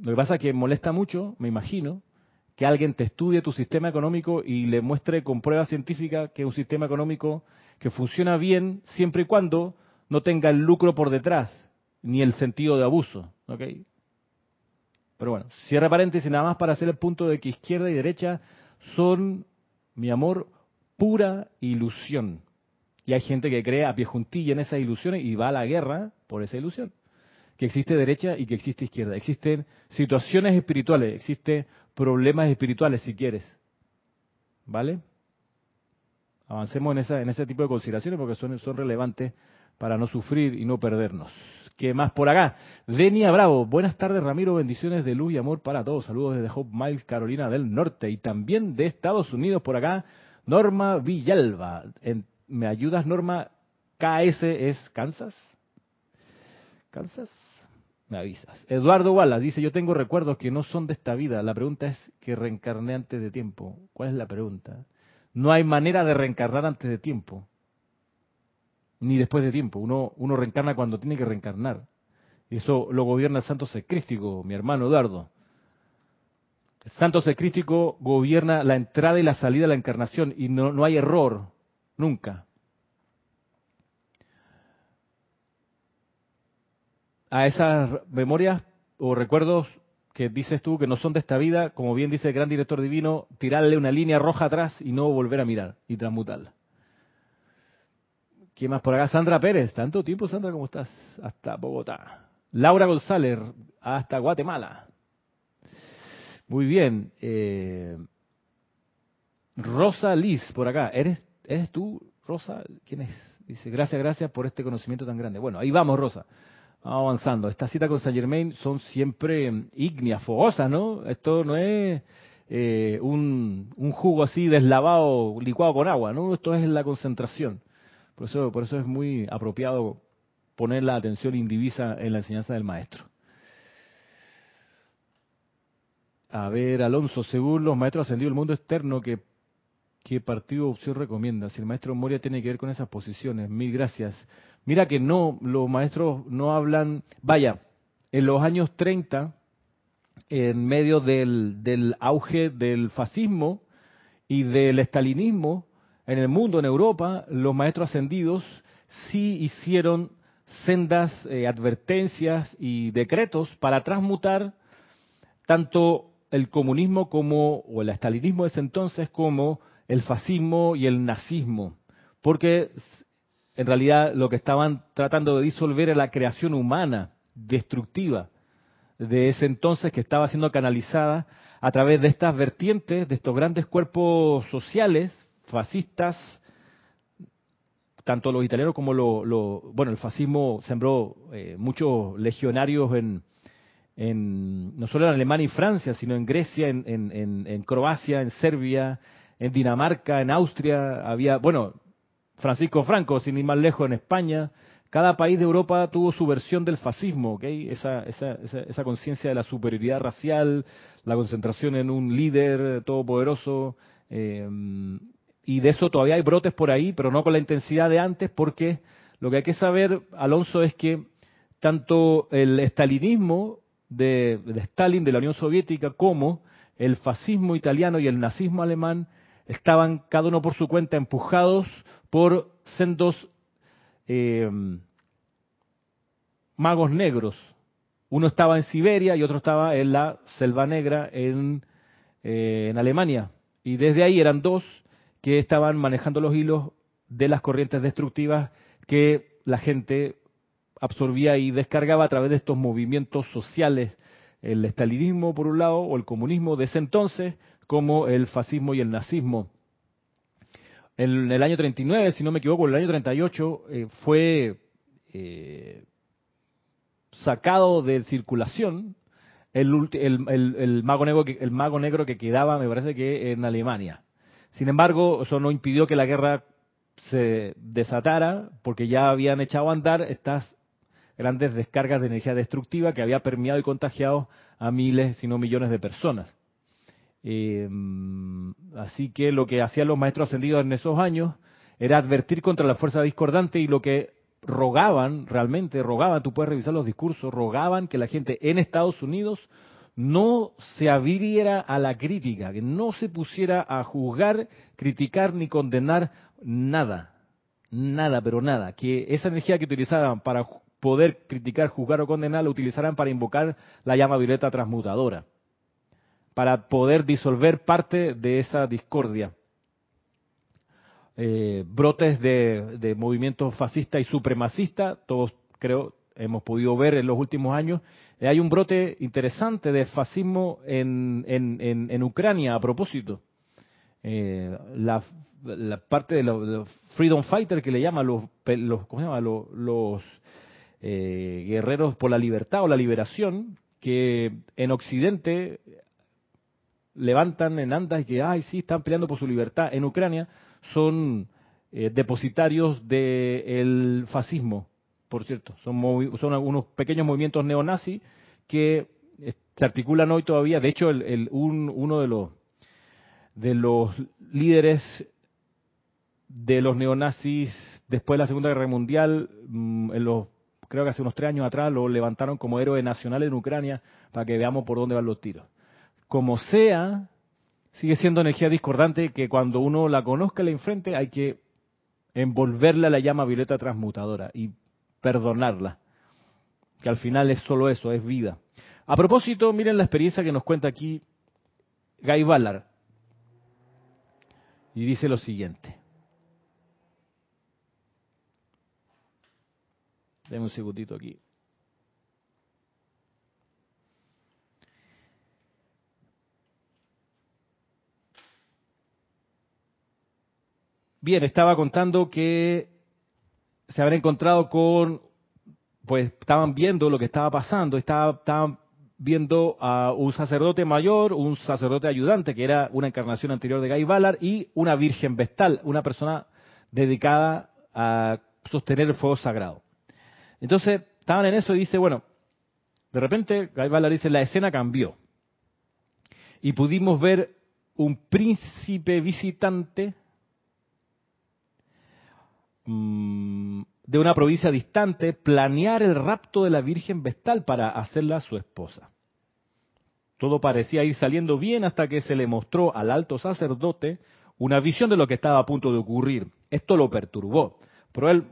Speaker 1: lo que pasa es que molesta mucho, me imagino, que alguien te estudie tu sistema económico y le muestre con prueba científica que es un sistema económico que funciona bien siempre y cuando no tenga el lucro por detrás, ni el sentido de abuso. ¿ok? Pero bueno, cierra paréntesis nada más para hacer el punto de que izquierda y derecha son, mi amor, pura ilusión. Y hay gente que cree a pie juntilla en esas ilusiones y va a la guerra por esa ilusión que existe derecha y que existe izquierda. Existen situaciones espirituales, existen problemas espirituales si quieres. ¿Vale? Avancemos en, esa, en ese tipo de consideraciones porque son, son relevantes para no sufrir y no perdernos. ¿Qué más por acá? Denia Bravo, buenas tardes Ramiro, bendiciones de luz y amor para todos. Saludos desde Hope Miles, Carolina del Norte y también de Estados Unidos por acá. Norma Villalba, ¿me ayudas Norma? KS es Kansas. Kansas me avisas. Eduardo Wallace dice, yo tengo recuerdos que no son de esta vida. La pregunta es que reencarné antes de tiempo. ¿Cuál es la pregunta? No hay manera de reencarnar antes de tiempo. Ni después de tiempo. Uno, uno reencarna cuando tiene que reencarnar. Eso lo gobierna el santo secrístico, mi hermano Eduardo. El santo secrístico gobierna la entrada y la salida de la encarnación y no hay error, nunca. A esas memorias o recuerdos que dices tú que no son de esta vida, como bien dice el gran director divino, tirarle una línea roja atrás y no volver a mirar y transmutarla. ¿Quién más por acá? Sandra Pérez. Tanto tiempo, Sandra, ¿cómo estás? Hasta Bogotá. Laura González, hasta Guatemala. Muy bien. Eh, Rosa Liz, por acá. ¿Eres, ¿Eres tú, Rosa? ¿Quién es? Dice, gracias, gracias por este conocimiento tan grande. Bueno, ahí vamos, Rosa avanzando. Esta cita con Saint Germain son siempre ígneas, fogosas, ¿no? Esto no es eh, un, jugo así deslavado, licuado con agua, ¿no? Esto es la concentración. Por eso, por eso es muy apropiado poner la atención indivisa en la enseñanza del maestro. A ver, Alonso, según los maestros ascendidos del mundo externo, ¿qué, qué partido opción recomienda? Si el maestro Moria tiene que ver con esas posiciones. Mil gracias. Mira que no, los maestros no hablan, vaya, en los años 30, en medio del, del auge del fascismo y del estalinismo en el mundo, en Europa, los maestros ascendidos sí hicieron sendas eh, advertencias y decretos para transmutar tanto el comunismo como, o el estalinismo de ese entonces, como el fascismo y el nazismo, porque en realidad lo que estaban tratando de disolver era la creación humana destructiva de ese entonces que estaba siendo canalizada a través de estas vertientes, de estos grandes cuerpos sociales, fascistas, tanto los italianos como los, bueno, el fascismo sembró eh, muchos legionarios en, en, no solo en Alemania y Francia, sino en Grecia, en, en, en, Croacia, en Serbia, en Dinamarca, en Austria, había, bueno, Francisco Franco, sin ir más lejos, en España. Cada país de Europa tuvo su versión del fascismo, esa, esa, esa, esa conciencia de la superioridad racial, la concentración en un líder todopoderoso. Eh, y de eso todavía hay brotes por ahí, pero no con la intensidad de antes, porque lo que hay que saber, Alonso, es que tanto el estalinismo de, Stalin, de la Unión Soviética, como el fascismo italiano y el nazismo alemán estaban cada uno por su cuenta empujados por sendos eh, magos negros. Uno estaba en Siberia y otro estaba en la Selva Negra en, eh, en Alemania. Y desde ahí eran dos que estaban manejando los hilos de las corrientes destructivas que la gente absorbía y descargaba a través de estos movimientos sociales, el estalinismo por un lado o el comunismo de ese entonces, como el fascismo y el nazismo. En el año 39, si no me equivoco, en el año 38 eh, fue eh, sacado de circulación el, el, mago negro que, el mago negro que quedaba, me parece que en Alemania. Sin embargo, eso no impidió que la guerra se desatara, porque ya habían echado a andar estas grandes descargas de energía destructiva que había permeado y contagiado a miles, si no millones de personas. Eh, así que lo que hacían los maestros ascendidos en esos años era advertir contra la fuerza discordante y lo que rogaban, realmente rogaban, tú puedes revisar los discursos, rogaban que la gente en Estados Unidos no se abriera a la crítica, que no se pusiera a juzgar, criticar ni condenar nada, nada, pero nada, que esa energía que utilizaban para poder criticar, juzgar o condenar, la utilizaran para invocar la llama violeta transmutadora, para poder disolver parte de esa discordia. Eh, brotes de, movimientos fascista y supremacista, todos creo hemos podido ver en los últimos años, eh, hay un brote interesante de fascismo en, en, en, Ucrania a propósito. Eh, la, la, parte de los, freedom fighter que le llaman los, los ¿cómo se llama? los, los eh, guerreros por la libertad o la liberación, que en Occidente levantan en andas y que, ay, sí, están peleando por su libertad. En Ucrania son eh, depositarios del fascismo, por cierto. Son, son algunos pequeños movimientos neonazis que eh, se articulan hoy todavía. De hecho, el, uno de los, de los líderes de los neonazis después de la Segunda Guerra Mundial, mm, en los creo que hace unos tres años atrás, lo levantaron como héroe nacional en Ucrania para que veamos por dónde van los tiros. Como sea, sigue siendo energía discordante que cuando uno la conozca, la enfrente, hay que envolverla la llama violeta transmutadora y perdonarla. Que al final es solo eso, es vida. A propósito, miren la experiencia que nos cuenta aquí Guy Ballard. Y dice lo siguiente. Deme un segundito aquí. Bien, estaba contando que se habían encontrado con, pues estaban viendo lo que estaba pasando, estaban viendo a un sacerdote mayor, un sacerdote ayudante, que era una encarnación anterior de Guy Ballard, y una virgen vestal, una persona dedicada a sostener el fuego sagrado. Entonces, estaban en eso y dice, bueno, de repente, Guy dice, la escena cambió. Y pudimos ver un príncipe visitante mm, de una provincia distante planear el rapto de la Virgen Vestal para hacerla su esposa. Todo parecía ir saliendo bien hasta que se le mostró al alto sacerdote una visión de lo que estaba a punto de ocurrir. Esto lo perturbó, pero él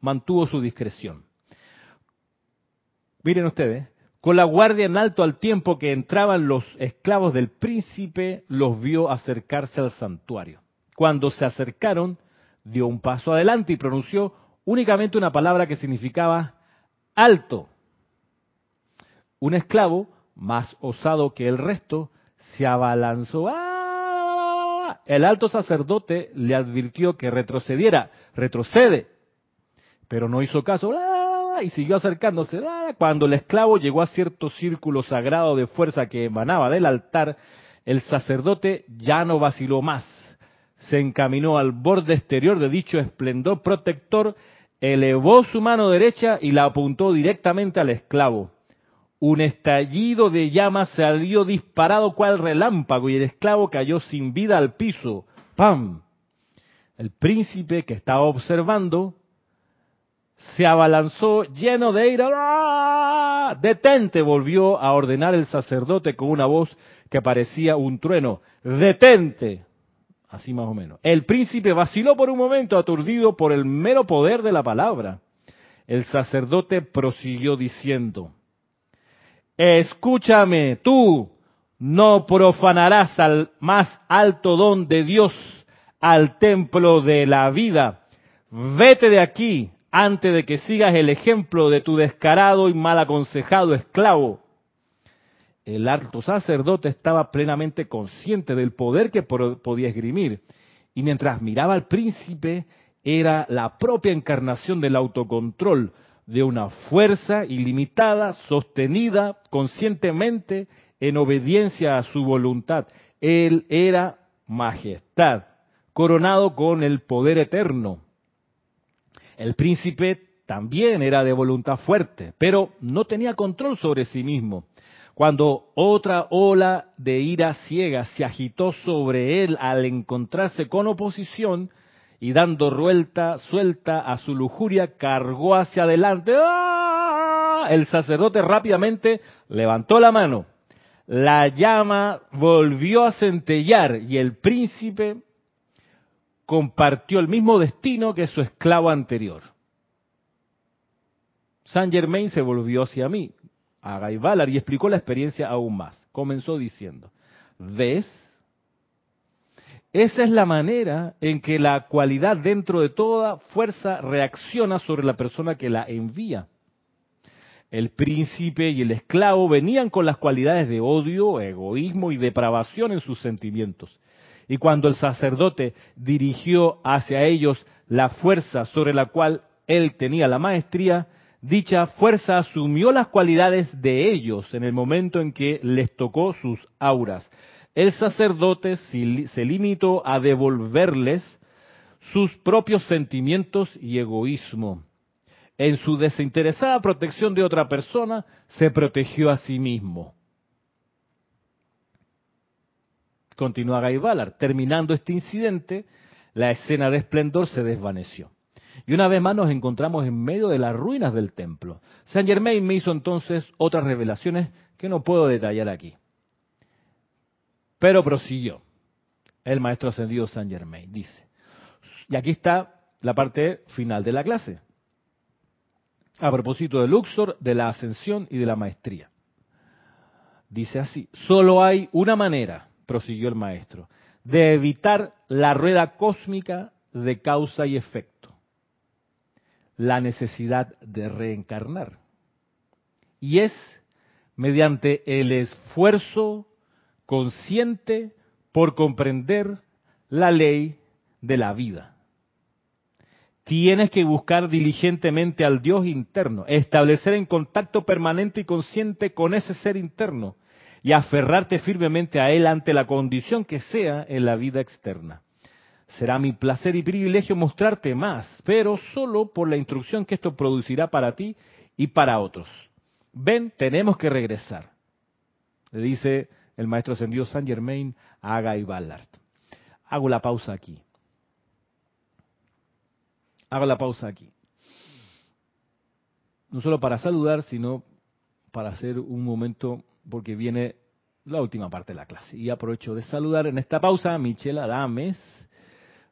Speaker 1: mantuvo su discreción. Miren ustedes, con la guardia en alto al tiempo que entraban los esclavos del príncipe, los vio acercarse al santuario. Cuando se acercaron, dio un paso adelante y pronunció únicamente una palabra que significaba alto. Un esclavo más osado que el resto, se abalanzó. ¡Ah! El alto sacerdote le advirtió que retrocediera. Retrocede. Pero no hizo caso. ¡Ah! Y siguió acercándose. ¡Ah! Cuando el esclavo llegó a cierto círculo sagrado de fuerza que emanaba del altar, el sacerdote ya no vaciló más. Se encaminó al borde exterior de dicho esplendor protector, elevó su mano derecha y la apuntó directamente al esclavo. Un estallido de llamas salió disparado cual relámpago y el esclavo cayó sin vida al piso. ¡Pam! El príncipe que estaba observando se abalanzó lleno de ira. ¡Ah! Detente, volvió a ordenar el sacerdote con una voz que parecía un trueno. Detente. Así más o menos. El príncipe vaciló por un momento aturdido por el mero poder de la palabra. El sacerdote prosiguió diciendo, Escúchame, tú no profanarás al más alto don de Dios, al templo de la vida. Vete de aquí antes de que sigas el ejemplo de tu descarado y mal aconsejado esclavo. El alto sacerdote estaba plenamente consciente del poder que podía esgrimir, y mientras miraba al príncipe, era la propia encarnación del autocontrol, de una fuerza ilimitada, sostenida conscientemente en obediencia a su voluntad. Él era majestad, coronado con el poder eterno. El príncipe también era de voluntad fuerte, pero no tenía control sobre sí mismo. Cuando otra ola de ira ciega se agitó sobre él al encontrarse con oposición, y dando vuelta suelta a su lujuria, cargó hacia adelante. ¡Ah! El sacerdote rápidamente levantó la mano. La llama volvió a centellar y el príncipe compartió el mismo destino que su esclavo anterior. Saint Germain se volvió hacia mí, a Guy y explicó la experiencia aún más. Comenzó diciendo, ¿ves? Esa es la manera en que la cualidad dentro de toda fuerza reacciona sobre la persona que la envía. El príncipe y el esclavo venían con las cualidades de odio, egoísmo y depravación en sus sentimientos. Y cuando el sacerdote dirigió hacia ellos la fuerza sobre la cual él tenía la maestría, dicha fuerza asumió las cualidades de ellos en el momento en que les tocó sus auras el sacerdote se limitó a devolverles sus propios sentimientos y egoísmo. En su desinteresada protección de otra persona, se protegió a sí mismo. Continúa Guy Terminando este incidente, la escena de esplendor se desvaneció. Y una vez más nos encontramos en medio de las ruinas del templo. Saint Germain me hizo entonces otras revelaciones que no puedo detallar aquí. Pero prosiguió el maestro ascendido Saint Germain. Dice, y aquí está la parte final de la clase. A propósito de Luxor, de la ascensión y de la maestría. Dice así, solo hay una manera, prosiguió el maestro, de evitar la rueda cósmica de causa y efecto. La necesidad de reencarnar. Y es mediante el esfuerzo consciente por comprender la ley de la vida. Tienes que buscar diligentemente al Dios interno, establecer en contacto permanente y consciente con ese ser interno y aferrarte firmemente a Él ante la condición que sea en la vida externa. Será mi placer y privilegio mostrarte más, pero solo por la instrucción que esto producirá para ti y para otros. Ven, tenemos que regresar. Le dice el maestro ascendido Saint Germain a Guy Ballard. Hago la pausa aquí. Hago la pausa aquí. No solo para saludar, sino para hacer un momento, porque viene la última parte de la clase. Y aprovecho de saludar en esta pausa a Michelle Adames,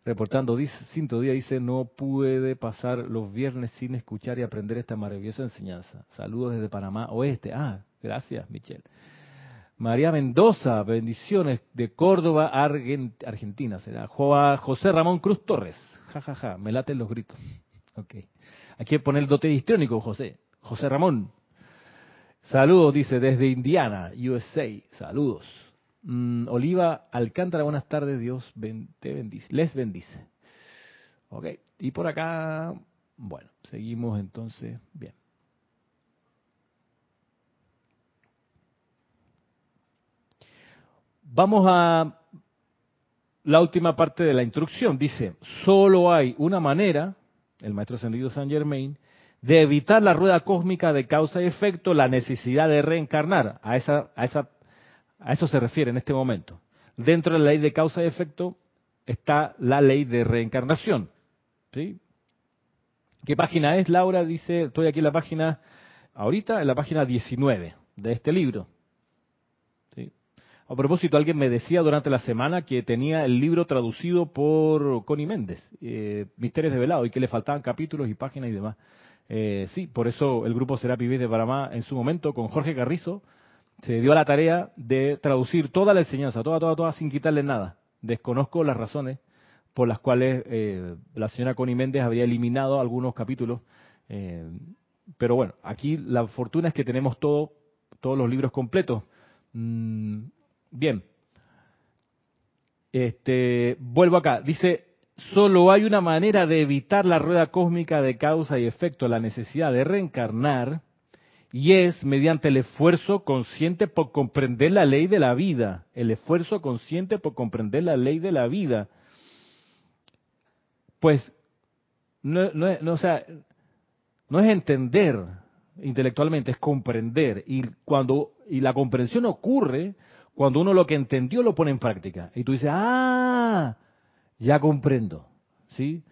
Speaker 1: reportando dice, día, dice, no puede pasar los viernes sin escuchar y aprender esta maravillosa enseñanza. Saludos desde Panamá Oeste. Ah, gracias, Michelle. María Mendoza, bendiciones de Córdoba, Argentina. Será José Ramón Cruz Torres. Ja, ja, ja, me laten los gritos. Ok. Hay que poner el dote histrónico, José. José Ramón. Saludos, dice, desde Indiana, USA. Saludos. Mm, Oliva Alcántara, buenas tardes, Dios te bendice. Les bendice. Ok, y por acá, bueno, seguimos entonces. Bien. Vamos a la última parte de la instrucción. Dice, solo hay una manera, el maestro ascendido San Germain, de evitar la rueda cósmica de causa y efecto, la necesidad de reencarnar. A, esa, a, esa, a eso se refiere en este momento. Dentro de la ley de causa y efecto está la ley de reencarnación. ¿sí? ¿Qué página es, Laura? Dice, estoy aquí en la página, ahorita en la página 19 de este libro. A propósito, alguien me decía durante la semana que tenía el libro traducido por Connie Méndez, eh, Misterios de Velado, y que le faltaban capítulos y páginas y demás. Eh, sí, por eso el grupo Serapi de Panamá, en su momento, con Jorge Carrizo, se dio a la tarea de traducir toda la enseñanza, toda, toda, toda, sin quitarle nada. Desconozco las razones por las cuales eh, la señora Connie Méndez habría eliminado algunos capítulos. Eh, pero bueno, aquí la fortuna es que tenemos todo, todos los libros completos. Mm, bien. Este, vuelvo acá. Dice, solo hay una manera de evitar la rueda cósmica de causa y efecto, la necesidad de reencarnar, y es mediante el esfuerzo consciente por comprender la ley de la vida. El esfuerzo consciente por comprender la ley de la vida pues no, no, es entender intelectualmente, es comprender. Y cuando y la comprensión ocurre cuando uno lo que entendió lo pone en práctica. Y tú dices, ah, ya comprendo. ¿Sí?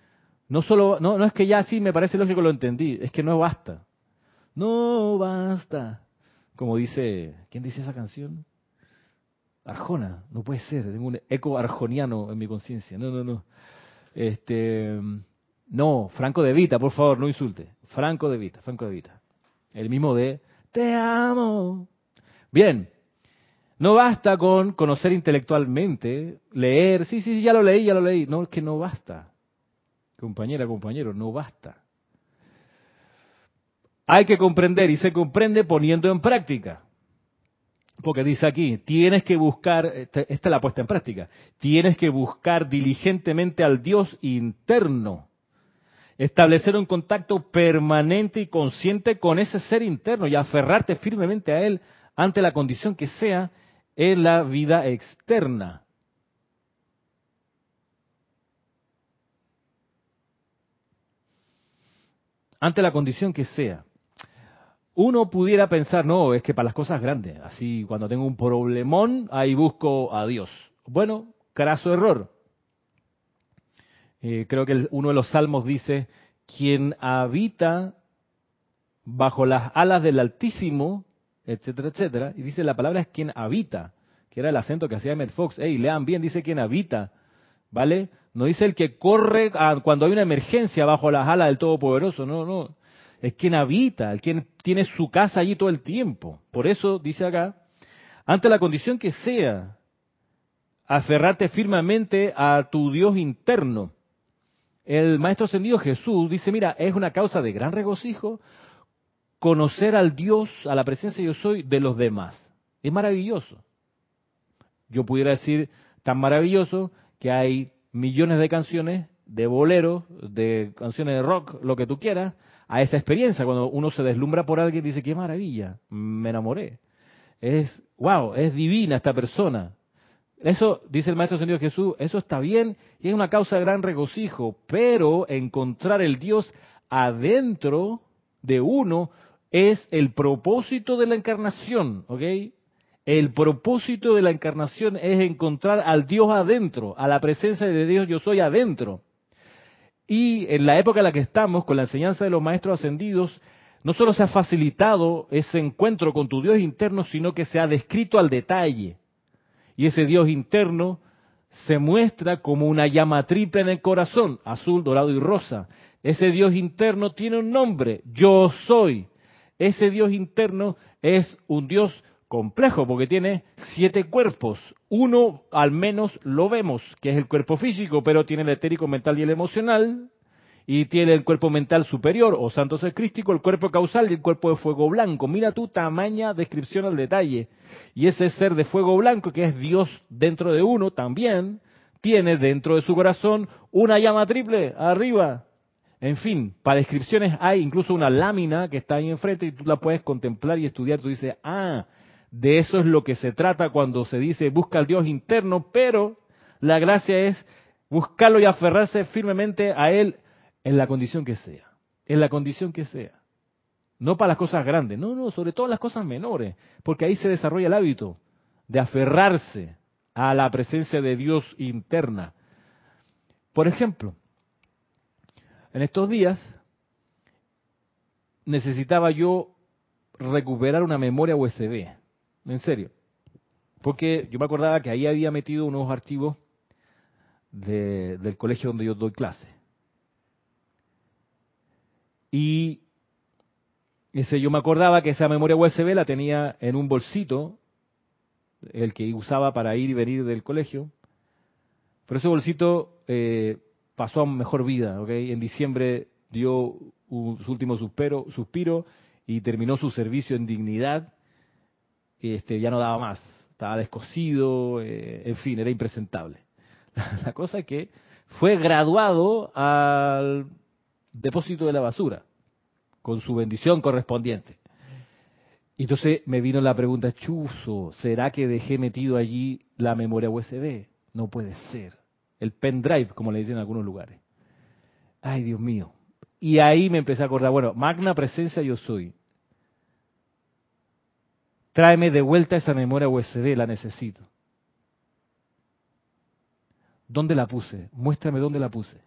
Speaker 1: No solo, no, no es que ya sí me parece lógico lo entendí, es que no basta. No basta. Como dice, ¿quién dice esa canción? Arjona, no puede ser, tengo un eco arjoniano en mi conciencia. No, no, no. Este, no, Franco de Vita, por favor, no insulte. Franco de Vita, Franco de Vita. El mismo de Te amo. Bien, no basta con conocer intelectualmente, leer, sí, sí, sí, ya lo leí, ya lo leí. No, es que no basta. Compañera, compañero, no basta. Hay que comprender y se comprende poniendo en práctica. Porque dice aquí, tienes que buscar, esta, es la puesta en práctica, tienes que buscar diligentemente al Dios interno, establecer un contacto permanente y consciente con ese ser interno y aferrarte firmemente a Él ante la condición que sea en la vida externa. Ante la condición que sea uno pudiera pensar, no, es que para las cosas grandes, así cuando tengo un problemón, ahí busco a Dios. Bueno, craso error. Eh, creo que uno de los salmos dice, quien habita bajo las alas del Altísimo, etcétera, etcétera, y dice la palabra es quien habita, que era el acento que hacía Emmett Fox. Hey, lean bien, dice quien habita, ¿vale? No dice el que corre cuando hay una emergencia bajo las alas del Todopoderoso, no, no es quien habita, el quien tiene su casa allí todo el tiempo. Por eso dice acá, ante la condición que sea, aferrarte firmemente a tu Dios interno. El Maestro Ascendido Jesús dice, mira, es una causa de gran regocijo conocer al Dios, a la presencia yo soy de los demás. Es maravilloso. Yo pudiera decir tan maravilloso que hay millones de canciones, de boleros, de canciones de rock, lo que tú quieras, a esa experiencia. Cuando uno se deslumbra por alguien, dice, qué maravilla, me enamoré. Es, wow, es divina esta persona. Eso, dice el Maestro Señor Jesús, eso está bien y es una causa de gran regocijo, pero encontrar el Dios adentro de uno es el propósito de la encarnación, ¿ok? El propósito de la encarnación es encontrar al Dios adentro, a la presencia de Dios yo soy adentro. Y en la época en la que estamos, con la enseñanza de los maestros ascendidos, no solo se ha facilitado ese encuentro con tu Dios interno, sino que se ha descrito al detalle. Y ese Dios interno se muestra como una llama triple en el corazón, azul, dorado y rosa. Ese Dios interno tiene un nombre, yo soy. Ese Dios interno es un Dios complejo porque tiene siete cuerpos. Uno al menos lo vemos, que es el cuerpo físico, pero tiene el etérico, mental y el emocional. y tiene el cuerpo mental superior o santo ser crístico, el cuerpo causal y el cuerpo de fuego blanco. Mira tu tamaña descripción al detalle. Y ese ser de fuego blanco, que es Dios dentro de uno, también tiene dentro de su corazón una llama triple arriba. En fin, para descripciones hay incluso una lámina que está ahí enfrente y tú la puedes contemplar y estudiar. Tú dices, ah, de eso es lo que se trata cuando se dice busca al Dios interno, pero la gracia es buscarlo y aferrarse firmemente a Él en la condición que sea, en la condición que sea. No para las cosas grandes, no, no, sobre todo las cosas menores, porque ahí se desarrolla el hábito de aferrarse a la presencia de Dios interna. Por ejemplo, en estos días necesitaba yo recuperar una memoria USB, en serio, porque yo me acordaba que ahí había metido unos archivos del colegio donde yo doy clase. Y ese, yo me acordaba que esa memoria USB la tenía en un bolsito, el que usaba para ir y venir del colegio. Pero ese bolsito eh, pasó a mejor vida, ¿ok? En diciembre dio su último suspiro y terminó su servicio en dignidad. Este, ya no daba más, estaba descosido, eh, en fin, era impresentable. La cosa es que fue graduado al depósito de la basura, con su bendición correspondiente. Y entonces me vino la pregunta, chuzo, ¿será que dejé metido allí la memoria USB? No puede ser. El pendrive, como le dicen en algunos lugares. Ay, Dios mío. Y ahí me empecé a acordar, bueno, magna presencia yo soy. Tráeme de vuelta esa memoria USB, la necesito. ¿Dónde la puse? Muéstrame dónde la puse.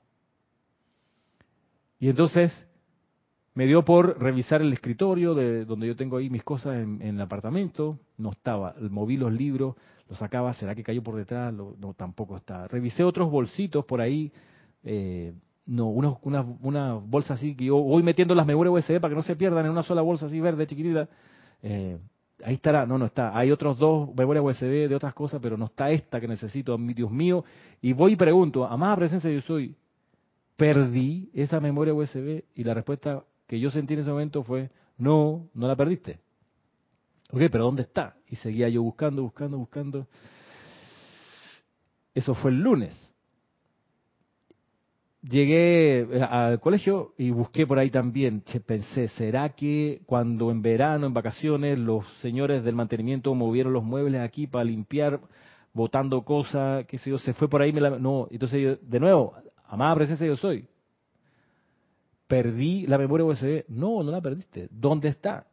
Speaker 1: Y entonces me dio por revisar el escritorio de donde yo tengo ahí mis cosas en, el apartamento. No estaba. Moví los libros, los sacaba. ¿Será que cayó por detrás? no, tampoco está. Revisé otros bolsitos por ahí. Eh, no, unos, una, una bolsa así que yo voy metiendo las memorias USB para que no se pierdan en una sola bolsa así verde, chiquitita. Eh, ahí estará, no, no está. Hay otros dos memorias USB de otras cosas, pero no está esta que necesito, Dios mío. Y voy y pregunto, amada presencia yo soy, perdí esa memoria USB y la respuesta que yo sentí en ese momento fue, no, no la perdiste. Ok, pero ¿dónde está? Y seguía yo buscando, buscando, buscando. Eso fue el lunes. Llegué eh, al colegio y busqué por ahí también. pensé, ¿será que cuando en verano, en vacaciones, los señores del mantenimiento movieron los muebles aquí para limpiar, botando cosas, qué sé yo, se fue por ahí? Me la... No, entonces yo, de nuevo, Amada presencia yo soy. Perdí la memoria USB. No, no la perdiste. ¿Dónde está?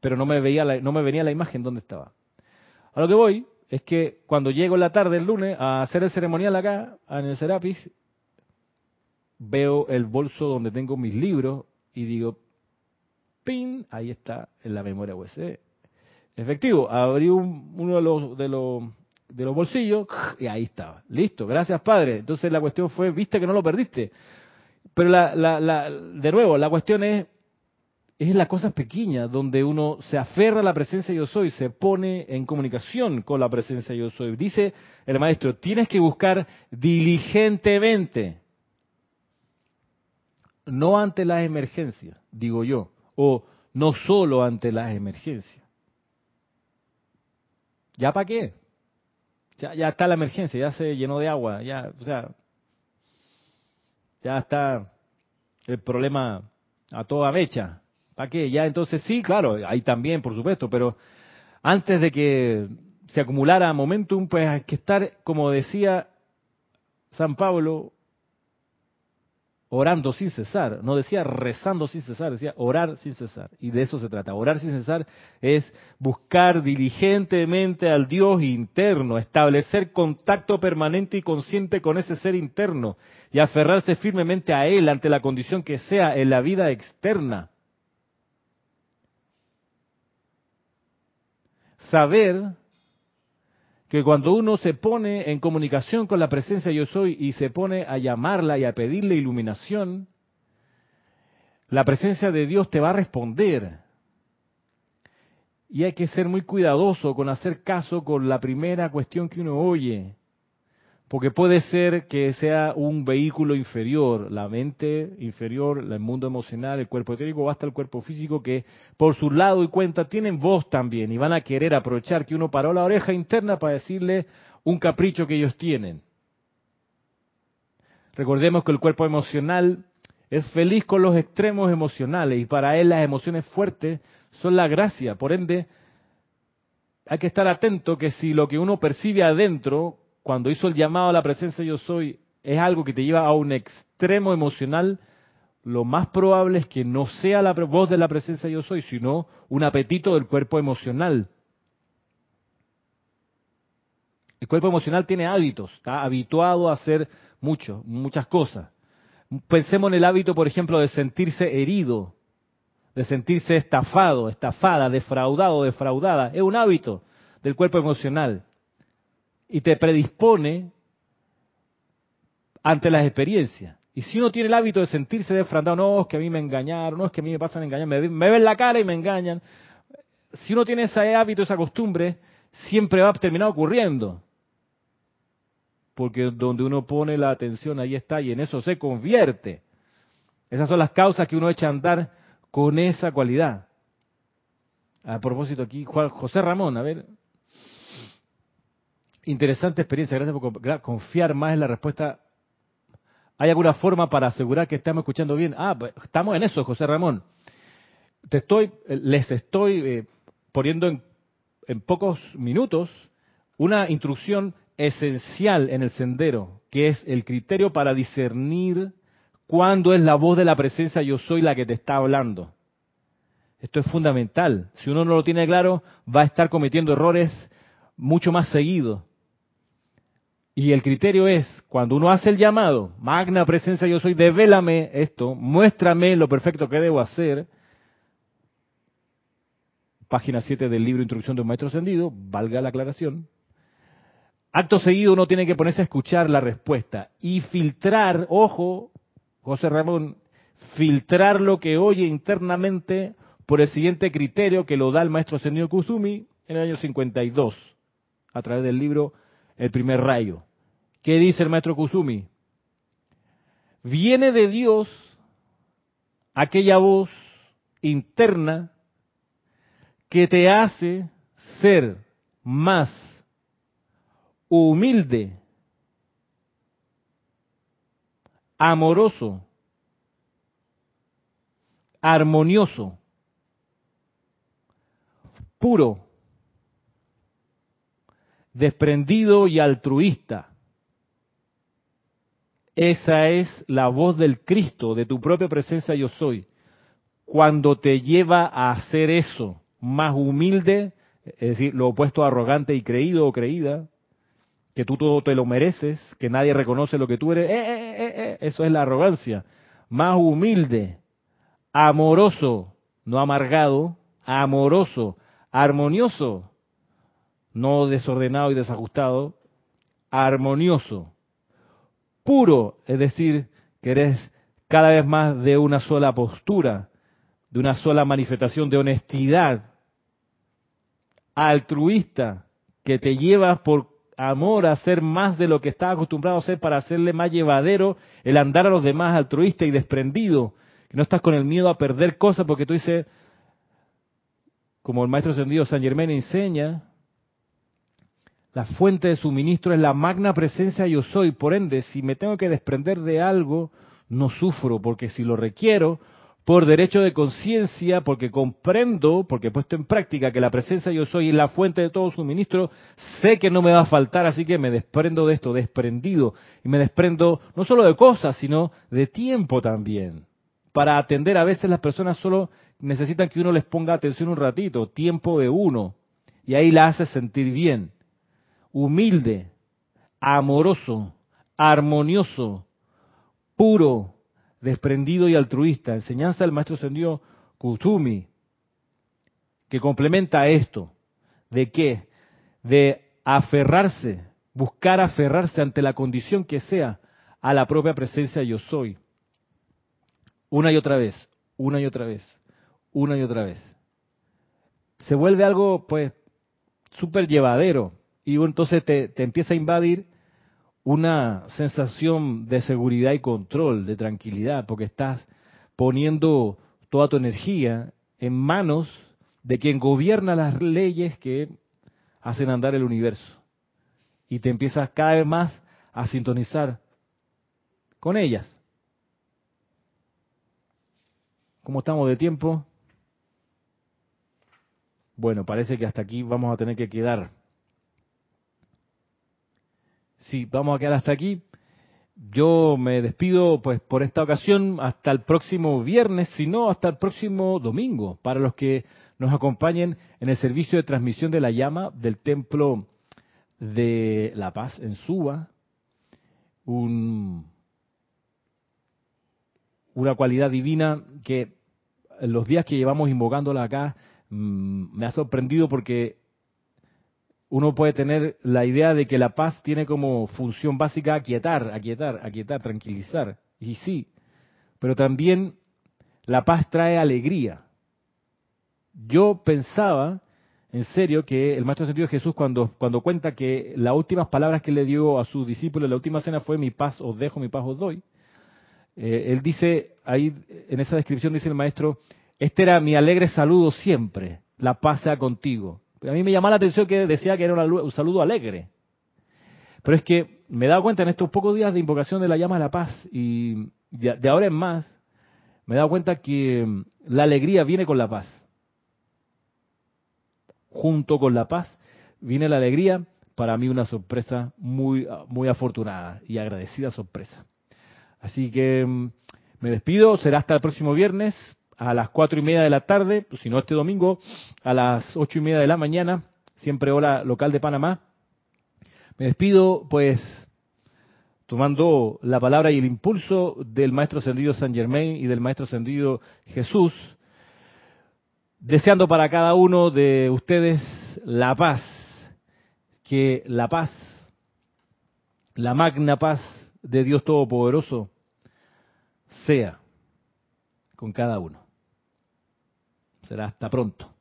Speaker 1: Pero no me, veía no me venía la imagen dónde estaba. A lo que voy es que cuando llego en la tarde el lunes a hacer el ceremonial acá, en el Serapis, veo el bolso donde tengo mis libros y digo, ¡pin! Ahí está en la memoria USB. Efectivo, abrí uno de los, de los de los bolsillos y ahí estaba. Listo, gracias Padre. Entonces la cuestión fue, viste que no lo perdiste. Pero la, la, la, de nuevo, la cuestión es, es las cosas pequeñas donde uno se aferra a la presencia yo soy, se pone en comunicación con la presencia yo soy. Dice el maestro, tienes que buscar diligentemente, no ante las emergencias, digo yo, o no solo ante las emergencias. ¿Ya para qué? Ya, está la emergencia, ya se llenó de agua, ya, o sea, ya está el problema a toda mecha. ¿Para qué? Ya entonces sí, claro, ahí también, por supuesto, pero antes de que se acumulara momentum, pues hay que estar, como decía San Pablo, orando sin cesar. No decía rezando sin cesar, decía orar sin cesar. Y de eso se trata. Orar sin cesar es buscar diligentemente al Dios interno, establecer contacto permanente y consciente con ese ser interno y aferrarse firmemente a Él ante la condición que sea en la vida externa. Saber que cuando uno se pone en comunicación con la presencia yo soy y se pone a llamarla y a pedirle iluminación, la presencia de Dios te va a responder. Y hay que ser muy cuidadoso con hacer caso con la primera cuestión que uno oye. Porque puede ser que sea un vehículo inferior, la mente inferior, el mundo emocional, el cuerpo etérico o hasta el cuerpo físico, que por su lado y cuenta tienen voz también y van a querer aprovechar que uno paró la oreja interna para decirle un capricho que ellos tienen. Recordemos que el cuerpo emocional es feliz con los extremos emocionales y para él las emociones fuertes son la gracia. Por ende, hay que estar atento que si lo que uno percibe adentro, cuando hizo el llamado a la presencia yo soy, es algo que te lleva a un extremo emocional, lo más probable es que no sea la voz de la presencia yo soy, sino un apetito del cuerpo emocional. El cuerpo emocional tiene hábitos, está habituado a hacer mucho, muchas cosas. Pensemos en el hábito, por ejemplo, de sentirse herido, de sentirse estafado, estafada, defraudado, defraudada. Es un hábito del cuerpo emocional y te predispone ante las experiencias. Y si uno tiene el hábito de sentirse defraudado, no, es que a mí me engañaron, no, es que a mí me pasan a engañar, me, me ven la cara y me engañan. Si uno tiene ese hábito, esa costumbre, siempre va a terminar ocurriendo. Porque donde uno pone la atención, ahí está, y en eso se convierte. Esas son las causas que uno echa a andar con esa cualidad. A propósito aquí, José Ramón, a ver. Interesante experiencia, gracias por confiar más en la respuesta. ¿Hay alguna forma para asegurar que estamos escuchando bien? Ah, pues, estamos en eso, José Ramón. Te estoy, les estoy eh, poniendo en, en pocos minutos una instrucción esencial en el sendero, que es el criterio para discernir cuándo es la voz de la presencia yo soy la que te está hablando. Esto es fundamental. Si uno no lo tiene claro, va a estar cometiendo errores mucho más seguido. Y el criterio es, cuando uno hace el llamado, magna presencia yo soy, devélame esto, muéstrame lo perfecto que debo hacer. Página 7 del libro Introducción de un Maestro Ascendido, valga la aclaración. Acto seguido uno tiene que ponerse a escuchar la respuesta y filtrar, ojo, José Ramón, filtrar lo que oye internamente por el siguiente criterio que lo da el maestro Senio Kusumi en el año 52, a través del libro El primer rayo. ¿Qué dice el maestro Kusumi? Viene de Dios aquella voz interna que te hace ser más humilde amoroso, armonioso, puro, desprendido y altruista. Esa es la voz del Cristo, de tu propia presencia yo soy. Cuando te lleva a hacer eso, más humilde, es decir, lo opuesto a arrogante y creído o creída, que tú todo te lo mereces, que nadie reconoce lo que tú eres, eh, eh, eh, eso es la arrogancia. Más humilde, amoroso, no amargado, amoroso, armonioso, no desordenado y desajustado, armonioso, puro, es decir, que eres cada vez más de una sola postura, de una sola manifestación de honestidad, altruista, que te llevas por amor a hacer más de lo que estás acostumbrado a hacer para hacerle más llevadero el andar a los demás altruista y desprendido. Que no estás con el miedo a perder cosas porque tú dices, como el maestro ascendido San Germán enseña, la fuente de suministro es la magna presencia yo soy. Por ende, si me tengo que desprender de algo, no sufro, porque si lo requiero, por derecho de conciencia, porque comprendo, porque he puesto en práctica que la presencia yo soy la fuente de todo suministro, sé que no me va a faltar, así que me desprendo de esto, desprendido, y me desprendo no solo de cosas, sino de tiempo también. Para atender a veces las personas solo necesitan que uno les ponga atención un ratito, tiempo de uno, y ahí la hace sentir bien. Humilde, amoroso, armonioso, puro, desprendido y altruista, enseñanza del maestro ascendido Kusumi, que complementa esto. ¿De qué? De aferrarse, buscar aferrarse ante la condición que sea a la propia presencia yo soy. Una y otra vez, una y otra vez, una y otra vez. Se vuelve algo, pues, súper llevadero. Y entonces te, te empieza a invadir una sensación de seguridad y control, de tranquilidad, porque estás poniendo toda tu energía en manos de quien gobierna las leyes que hacen andar el universo. Y te empiezas cada vez más a sintonizar con ellas. ¿Cómo estamos de tiempo? Bueno, parece que hasta aquí vamos a tener que quedar. Sí, vamos a quedar hasta aquí. Yo me despido pues por esta ocasión hasta el próximo viernes, si no hasta el próximo domingo, para los que nos acompañen en el servicio de transmisión de la llama del templo de La Paz en Suba, un, una cualidad divina que los días que llevamos invocándola acá mm, me ha sorprendido porque uno puede tener la idea de que la paz tiene como función básica aquietar, aquietar, aquietar, tranquilizar. Y sí, pero también la paz trae alegría. Yo pensaba, en serio, que el Maestro Sentido de Jesús cuando, cuando cuenta que las últimas palabras que le dio a sus discípulos en la última cena fue mi paz os dejo, mi paz os doy. Eh, él dice, ahí en esa descripción dice el Maestro, este era mi alegre saludo siempre, la paz sea contigo. A mí me llamaba la atención que decía que era un saludo alegre. Pero es que me he dado cuenta en estos pocos días de invocación de la llama de la paz y de, ahora en más, me he dado cuenta que mm, la alegría viene con la paz. Junto con la paz viene la alegría, para mí una sorpresa muy, muy afortunada y agradecida sorpresa. Así que mm, me despido, será hasta el próximo viernes a las cuatro y media de la tarde, pues, si no este domingo, a las ocho y media de la mañana, siempre hora local de Panamá. Me despido, pues, tomando la palabra y el impulso del Maestro Ascendido San Germain y del Maestro Ascendido Jesús, deseando para cada uno de ustedes la paz, que la paz, la magna paz de Dios Todopoderoso, sea con cada uno. Será hasta pronto.